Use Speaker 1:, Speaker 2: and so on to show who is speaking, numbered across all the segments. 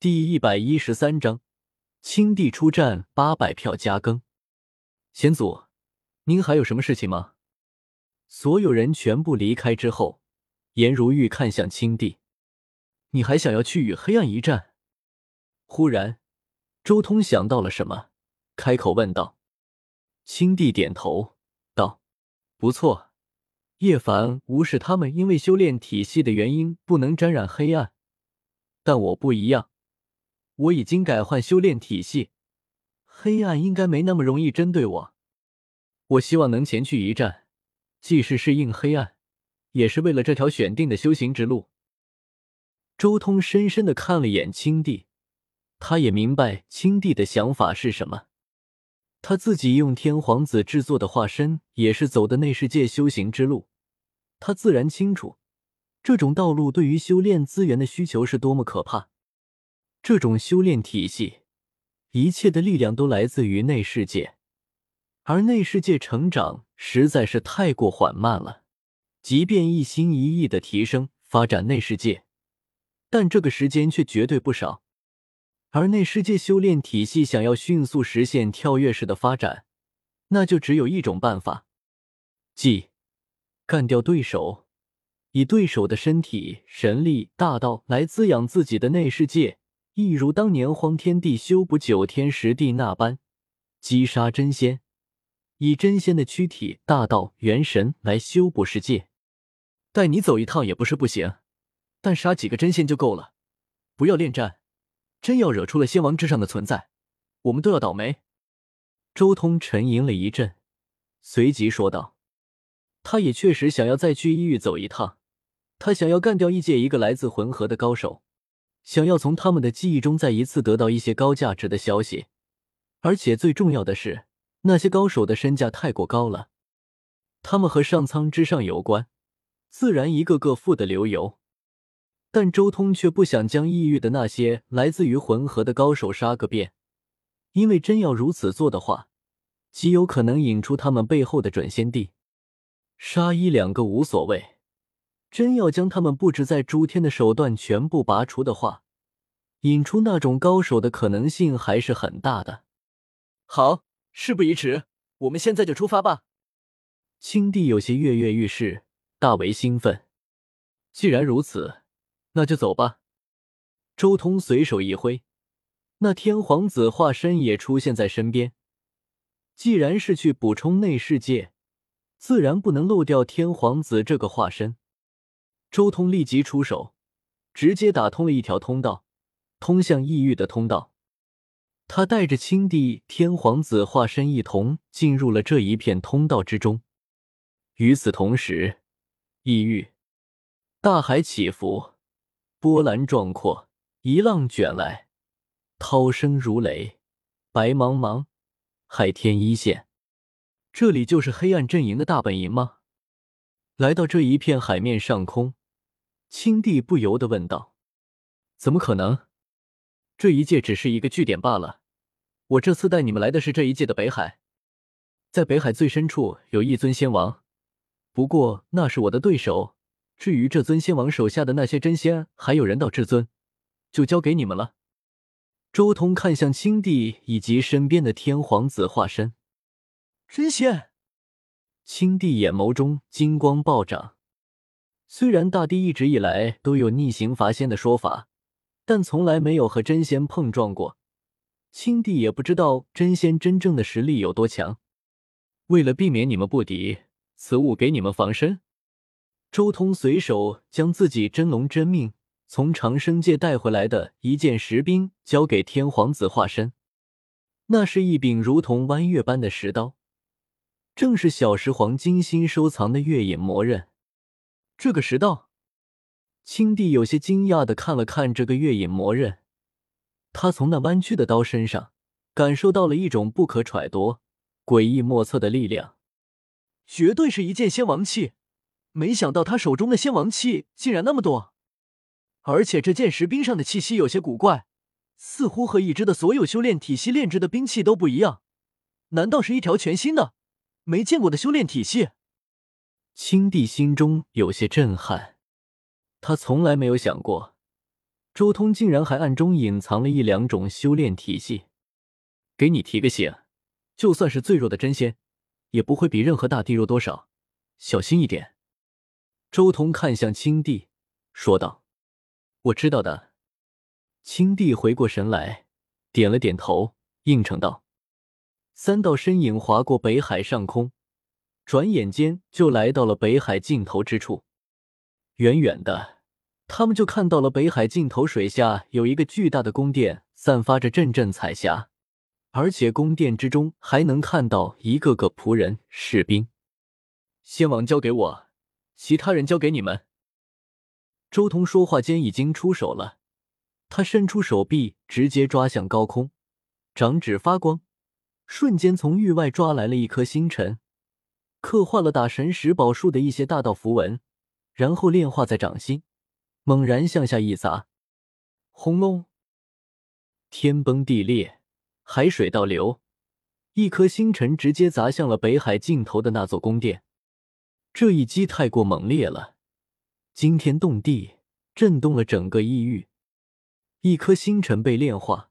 Speaker 1: 第一百一十三章，青帝出战八百票加更。先祖，您还有什么事情吗？所有人全部离开之后，颜如玉看向青帝：“你还想要去与黑暗一战？”忽然，周通想到了什么，开口问道：“青帝点头道：‘不错，叶凡、无视他们因为修炼体系的原因不能沾染黑暗，但我不一样。’”我已经改换修炼体系，黑暗应该没那么容易针对我。我希望能前去一战，既是适应黑暗，也是为了这条选定的修行之路。周通深深的看了眼青帝，他也明白青帝的想法是什么。他自己用天皇子制作的化身，也是走的内世界修行之路，他自然清楚这种道路对于修炼资源的需求是多么可怕。这种修炼体系，一切的力量都来自于内世界，而内世界成长实在是太过缓慢了。即便一心一意的提升发展内世界，但这个时间却绝对不少。而内世界修炼体系想要迅速实现跳跃式的发展，那就只有一种办法，即干掉对手，以对手的身体、神力、大道来滋养自己的内世界。一如当年荒天帝修补九天十地那般，击杀真仙，以真仙的躯体、大道、元神来修补世界。带你走一趟也不是不行，但杀几个真仙就够了。不要恋战，真要惹出了仙王之上的存在，我们都要倒霉。周通沉吟了一阵，随即说道：“他也确实想要再去异域走一趟，他想要干掉异界一个来自魂河的高手。”想要从他们的记忆中再一次得到一些高价值的消息，而且最重要的是，那些高手的身价太过高了，他们和上苍之上有关，自然一个个富得流油。但周通却不想将异域的那些来自于魂河的高手杀个遍，因为真要如此做的话，极有可能引出他们背后的准仙帝。杀一两个无所谓。真要将他们布置在诸天的手段全部拔除的话，引出那种高手的可能性还是很大的。好，事不宜迟，我们现在就出发吧。青帝有些跃跃欲试，大为兴奋。既然如此，那就走吧。周通随手一挥，那天皇子化身也出现在身边。既然是去补充内世界，自然不能漏掉天皇子这个化身。周通立即出手，直接打通了一条通道，通向异域的通道。他带着青帝、天皇子化身一同进入了这一片通道之中。与此同时，异域大海起伏，波澜壮阔，一浪卷来，涛声如雷，白茫茫，海天一线。这里就是黑暗阵营的大本营吗？来到这一片海面上空。青帝不由得问道：“怎么可能？这一界只是一个据点罢了。我这次带你们来的是这一界的北海，在北海最深处有一尊仙王，不过那是我的对手。至于这尊仙王手下的那些真仙，还有人道至尊，就交给你们了。”周通看向青帝以及身边的天皇子化身，
Speaker 2: 真仙。
Speaker 1: 青帝眼眸中金光暴涨。虽然大帝一直以来都有逆行伐仙的说法，但从来没有和真仙碰撞过。青帝也不知道真仙真正的实力有多强。为了避免你们不敌，此物给你们防身。周通随手将自己真龙真命从长生界带回来的一件石兵交给天皇子化身，那是一柄如同弯月般的石刀，正是小石皇精心收藏的月影魔刃。这个石道，青帝有些惊讶的看了看这个月影魔刃，他从那弯曲的刀身上感受到了一种不可揣度、诡异莫测的力量，
Speaker 2: 绝对是一件仙王器。没想到他手中的仙王器竟然那么多，而且这件石冰上的气息有些古怪，似乎和已知的所有修炼体系炼制的兵器都不一样。难道是一条全新的、没见过的修炼体系？
Speaker 1: 青帝心中有些震撼，他从来没有想过，周通竟然还暗中隐藏了一两种修炼体系。给你提个醒，就算是最弱的真仙，也不会比任何大帝弱多少，小心一点。周通看向青帝，说道：“我知道的。”青帝回过神来，点了点头，应承道。三道身影划过北海上空，转眼间就来到了北海尽头之处。远远的，他们就看到了北海尽头水下有一个巨大的宫殿，散发着阵阵彩霞，而且宫殿之中还能看到一个个仆人、士兵。先王交给我，其他人交给你们。周通说话间已经出手了，他伸出手臂，直接抓向高空，掌指发光。瞬间从域外抓来了一颗星辰，刻画了打神石宝术的一些大道符文，然后炼化在掌心，猛然向下一砸，轰隆！天崩地裂，海水倒流，一颗星辰直接砸向了北海尽头的那座宫殿。这一击太过猛烈了，惊天动地，震动了整个异域。一颗星辰被炼化，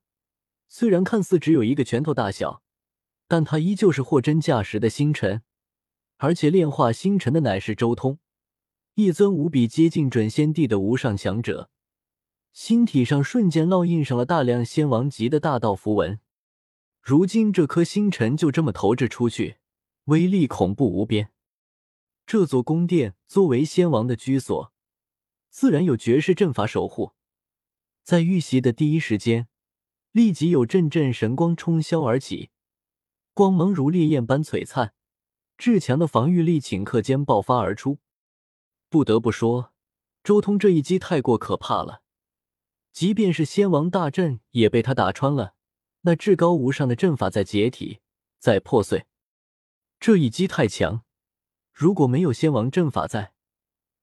Speaker 1: 虽然看似只有一个拳头大小。但它依旧是货真价实的星辰，而且炼化星辰的乃是周通，一尊无比接近准仙帝的无上强者，星体上瞬间烙印上了大量仙王级的大道符文。如今这颗星辰就这么投掷出去，威力恐怖无边。这座宫殿作为仙王的居所，自然有绝世阵法守护。在遇袭的第一时间，立即有阵阵神光冲霄而起。光芒如烈焰般璀璨，至强的防御力顷刻间爆发而出。不得不说，周通这一击太过可怕了，即便是仙王大阵也被他打穿了。那至高无上的阵法在解体，在破碎。这一击太强，如果没有仙王阵法在，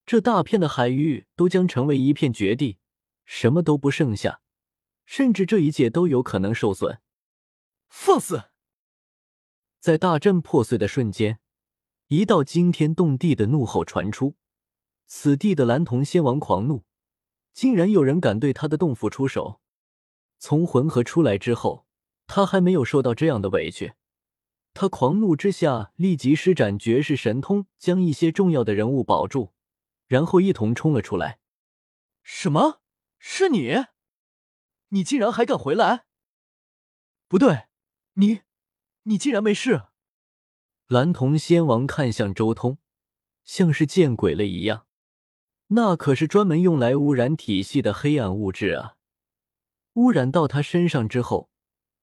Speaker 1: 这大片的海域都将成为一片绝地，什么都不剩下，甚至这一界都有可能受损。
Speaker 2: 放肆！
Speaker 1: 在大阵破碎的瞬间，一道惊天动地的怒吼传出。此地的蓝铜仙王狂怒，竟然有人敢对他的洞府出手。从魂河出来之后，他还没有受到这样的委屈。他狂怒之下，立即施展绝世神通，将一些重要的人物保住，然后一同冲了出来。
Speaker 2: 什么？是你？你竟然还敢回来？不对，你。你竟然没事！
Speaker 1: 蓝铜仙王看向周通，像是见鬼了一样。那可是专门用来污染体系的黑暗物质啊！污染到他身上之后，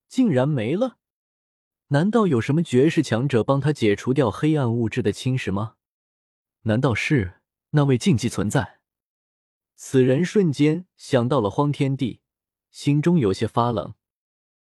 Speaker 1: 竟然没了？难道有什么绝世强者帮他解除掉黑暗物质的侵蚀吗？难道是那位禁忌存在？此人瞬间想到了荒天帝，心中有些发冷。